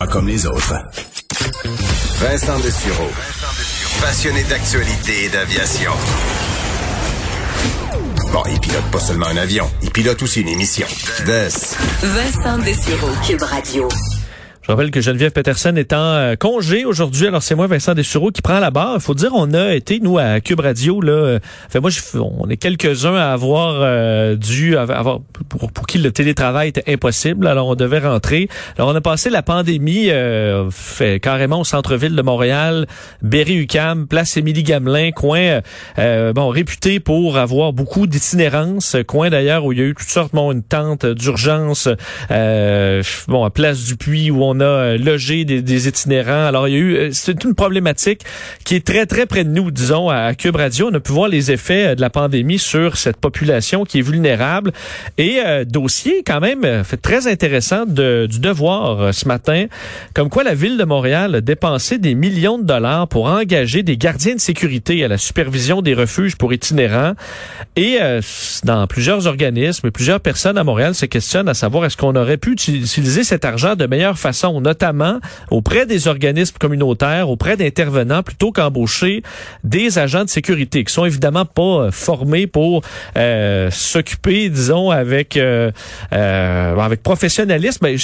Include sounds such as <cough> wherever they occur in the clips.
Pas comme les autres. Vincent Dessureau. Passionné d'actualité et d'aviation. Bon, il pilote pas seulement un avion, il pilote aussi une émission. Des. Vincent Dessureau, Cube Radio. Je rappelle que Geneviève Peterson est en euh, congé aujourd'hui. Alors c'est moi, Vincent Dessureau, qui prend la barre. Il faut dire, on a été, nous, à Cube Radio, là. euh, Fait moi, on est quelques-uns à avoir euh, dû avoir pour, pour qui le télétravail était impossible. Alors on devait rentrer. Alors on a passé la pandémie euh, fait carrément au centre-ville de Montréal, Berry-UQAM, place Émilie-Gamelin, coin bon réputé pour avoir beaucoup d'itinérance. Coin d'ailleurs où il y a eu toutes sortes, bon, une tente d'urgence, bon, à Place du Puy où on a euh, logé des, itinérants. Alors il y a eu, euh, c'est une problématique qui est très très près de nous, disons à Cube Radio. On a pu voir les effets euh, de la pandémie sur cette population qui est vulnérable et euh, dossier quand même très intéressant de, du devoir ce matin, comme quoi la ville de Montréal a dépensé des millions de dollars pour engager des gardiens de sécurité à la supervision des refuges pour itinérants et euh, dans plusieurs organismes plusieurs personnes à Montréal se questionnent à savoir est-ce qu'on aurait pu uti- utiliser cet argent de meilleure façon, notamment auprès des organismes communautaires, auprès d'intervenants, plutôt qu'embaucher des agents de sécurité qui sont évidemment pas euh, formés pour euh, s'occuper, disons, avec euh, euh, avec professionnalisme. Ben,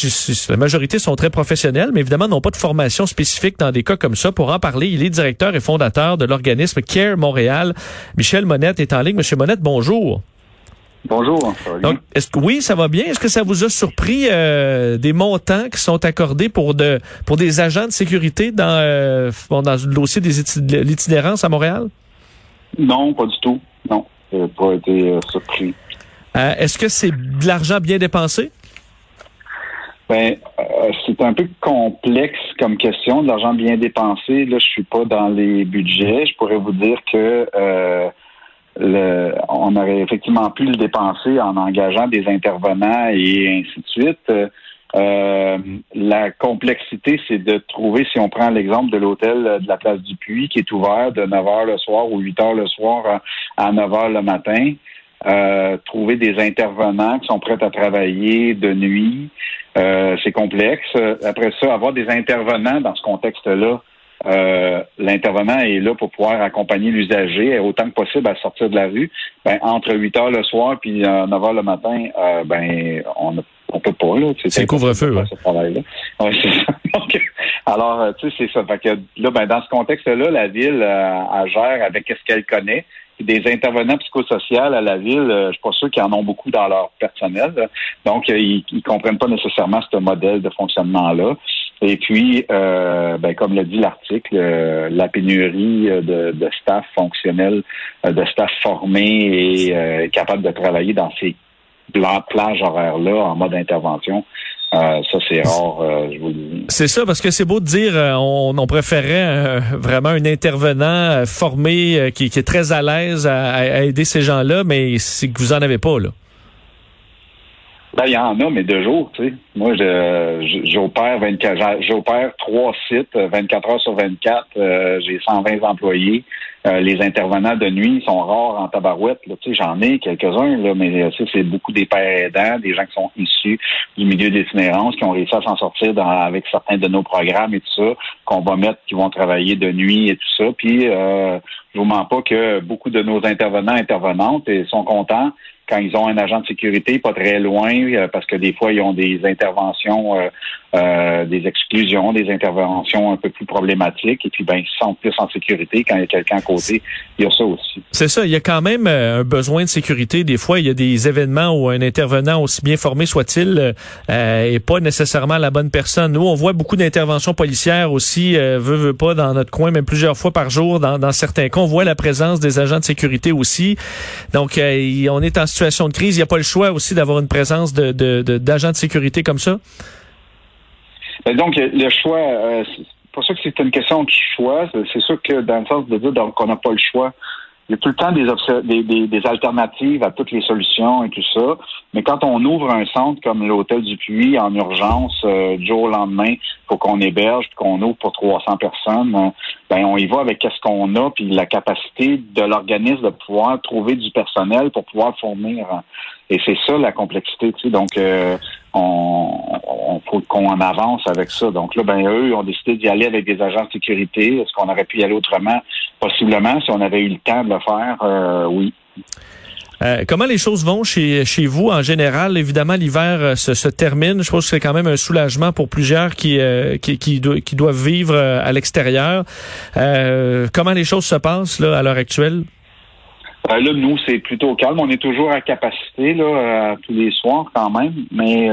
la majorité sont très professionnels, mais évidemment n'ont pas de formation spécifique dans des cas comme ça. Pour en parler, il est directeur et fondateur de l'organisme Care Montréal. Michel Monette est en ligne. Monsieur Monette, bonjour. Bonjour? Donc, est-ce que oui, ça va bien. Est-ce que ça vous a surpris euh, des montants qui sont accordés pour de pour des agents de sécurité dans euh, bon, dans le dossier des iti- de l'itinérance à Montréal? Non, pas du tout. Non, j'ai pas été euh, surpris. Est-ce que c'est de l'argent bien dépensé? Ben, euh, c'est un peu complexe comme question, de l'argent bien dépensé. Là, je suis pas dans les budgets. Je pourrais vous dire que euh, le, on aurait effectivement pu le dépenser en engageant des intervenants et ainsi de suite. Euh, la complexité, c'est de trouver, si on prend l'exemple de l'hôtel de la place du Puy, qui est ouvert de 9 h le soir ou 8 h le soir à, à 9 h le matin, euh, trouver des intervenants qui sont prêts à travailler de nuit, euh, c'est complexe. Après ça, avoir des intervenants dans ce contexte-là, euh, l'intervenant est là pour pouvoir accompagner l'usager autant que possible à sortir de la rue. Ben, entre 8 heures le soir puis euh, 9 heures le matin, euh, ben on on peut pas là. C'est le couvre-feu. Ce travail-là. Ouais, c'est ça. <laughs> Donc, alors, euh, tu sais, c'est ça. Fait que là, ben, dans ce contexte-là, la ville euh, elle gère avec ce qu'elle connaît. Des intervenants psychosociaux à la ville, euh, je suis pas sûr qu'ils en ont beaucoup dans leur personnel. Donc, euh, ils, ils comprennent pas nécessairement ce modèle de fonctionnement-là. Et puis, euh, ben, comme l'a dit l'article, euh, la pénurie euh, de, de staff fonctionnel, euh, de staff formé et euh, capable de travailler dans ces pla- plages horaires-là en mode intervention, euh, ça c'est rare, euh, je vous le dis. C'est ça, parce que c'est beau de dire euh, on, on préférait euh, vraiment un intervenant formé qui, qui est très à l'aise à, à aider ces gens-là, mais c'est que vous en avez pas, là. Ben, il y en a, mais deux jours, tu sais. Moi, j'opère 24, j'a- j'opère trois sites, euh, 24 heures sur 24. euh, j'ai 120 employés. Euh, les intervenants de nuit sont rares en tabarouette. Tu sais, j'en ai quelques-uns, là, mais euh, c'est beaucoup des pères aidants, des gens qui sont issus du milieu de l'itinérance, qui ont réussi à s'en sortir dans- avec certains de nos programmes et tout ça, qu'on va mettre, qui vont travailler de nuit et tout ça. Puis, euh, je vous mens pas que beaucoup de nos intervenants, intervenantes, sont contents quand ils ont un agent de sécurité pas très loin, euh, parce que des fois, ils ont des interventions, euh, des exclusions, des interventions un peu plus problématiques, et puis ben, ils se sentent plus en sécurité quand il y a quelqu'un à côté. Il y a ça aussi. C'est ça, il y a quand même euh, un besoin de sécurité. Des fois, il y a des événements où un intervenant, aussi bien formé soit-il, euh, est pas nécessairement la bonne personne. Nous, on voit beaucoup d'interventions policières aussi, euh, veut, veut pas, dans notre coin, même plusieurs fois par jour. Dans, dans certains cas, on voit la présence des agents de sécurité aussi. Donc, euh, on est en situation de crise. Il n'y a pas le choix aussi d'avoir une présence de, de, de- d'agents de sécurité comme ça. Ben, donc, le choix, euh, pas sûr que c'est une question de choix. C'est- sûr que dans le sens de dire qu'on n'a pas le choix, il y a tout le temps des, des, des, alternatives à toutes les solutions et tout ça. Mais quand on ouvre un centre comme l'Hôtel du Puy en urgence, euh, du jour au lendemain, faut qu'on héberge, qu'on ouvre pour 300 personnes, euh, ben on y va avec qu'est-ce qu'on a, puis la capacité de l'organisme de pouvoir trouver du personnel pour pouvoir fournir. Et c'est ça la complexité. Tu sais. Donc, euh, on, faut qu'on en avance avec ça. Donc là, ben eux ont décidé d'y aller avec des agents de sécurité. Est-ce qu'on aurait pu y aller autrement? Possiblement, si on avait eu le temps de le faire, euh, oui. Euh, comment les choses vont chez, chez vous en général? Évidemment, l'hiver euh, se, termine. Je pense que c'est quand même un soulagement pour plusieurs qui, qui, qui, doivent vivre à l'extérieur. comment les choses se passent là, à l'heure actuelle? Là, nous, c'est plutôt calme. On est toujours à capacité là, tous les soirs quand même, mais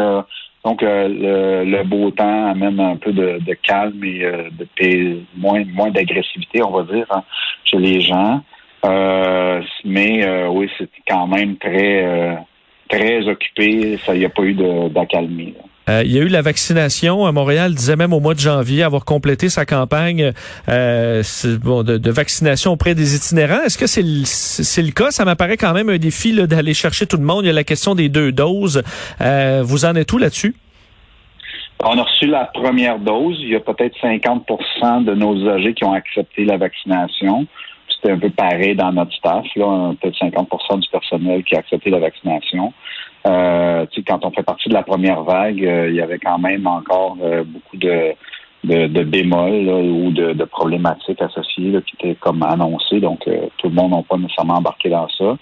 donc, euh, le, beau temps amène un peu de, calme et euh, de moins, moins d'agressivité, on va dire, hein, chez les gens. Euh, mais oui, c'est quand même très très occupé. Ça, il n'y a pas eu d'accalmie. Il y a eu la vaccination à Montréal, disait même au mois de janvier avoir complété sa campagne de, vaccination auprès des itinérants. Est-ce que c'est le, cas? Ça m'apparaît quand même un défi d'aller chercher tout le monde. Il y a la question des deux doses. vous en êtes où là-dessus? On a reçu la première dose. Il y a peut-être 50% de nos âgés qui ont accepté la vaccination. C'était un peu pareil dans notre staff. Là, peut-être 50% du personnel qui a accepté la vaccination. Euh, quand on fait partie de la première vague, euh, il y avait quand même encore euh, beaucoup de, de, bémols ou de, problématiques associées qui étaient comme annoncées. Donc, euh, tout le monde n'a pas nécessairement embarqué dans ça.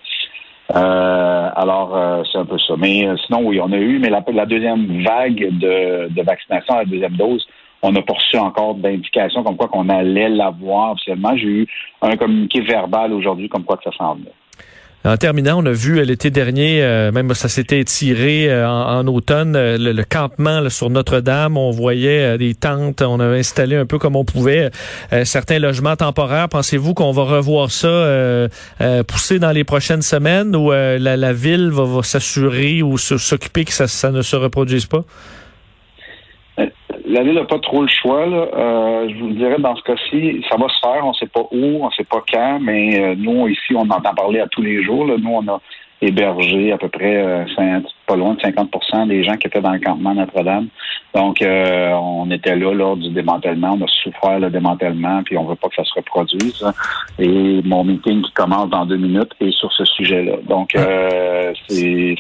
Alors, c'est un peu ça. Mais sinon, oui, on a eu, mais la, deuxième vague de, de, vaccination, la deuxième dose, on pas reçu encore d'indications comme quoi qu'on allait l'avoir officiellement. J'ai eu un communiqué verbal aujourd'hui comme quoi que ça semble. En terminant, on a vu euh, l'été dernier, euh, même ça s'était étiré euh, en, automne, le, campement sur Notre-Dame. On voyait des tentes, on avait installé un peu comme on pouvait certains logements temporaires. Pensez-vous qu'on va revoir ça pousser dans les prochaines semaines ou la, ville va, s'assurer ou s'occuper que ça, ça ne se reproduise pas? La Ville n'a pas trop le choix. Euh, je vous dirais, dans ce cas-ci, ça va se faire. On ne sait pas où, on ne sait pas quand, mais euh, nous, ici, on entend parler à tous les jours. Là. Nous, on a hébergé à peu près euh, pas loin de 50% des gens qui étaient dans le campement Notre-Dame. Donc, on était là lors du démantèlement. On a souffert le démantèlement, puis on veut pas que ça se reproduise. Et mon meeting qui commence dans deux minutes est sur ce sujet-là. Donc, <laughs> c'est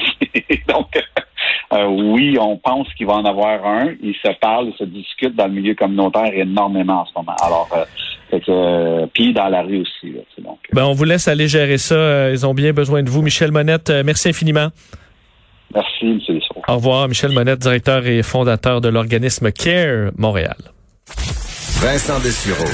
donc euh, oui, on pense qu'il va en avoir un. Il se parle, il se discute dans le milieu communautaire énormément en ce moment. Alors, euh, euh puis dans la rue aussi. donc, euh. ben, on vous laisse aller gérer ça. Ils ont bien besoin de vous. Michel Monette, merci infiniment. Merci, M. Lissot. Au revoir, Michel Monette, directeur et fondateur de l'organisme CARE Montréal. Vincent Dessureau,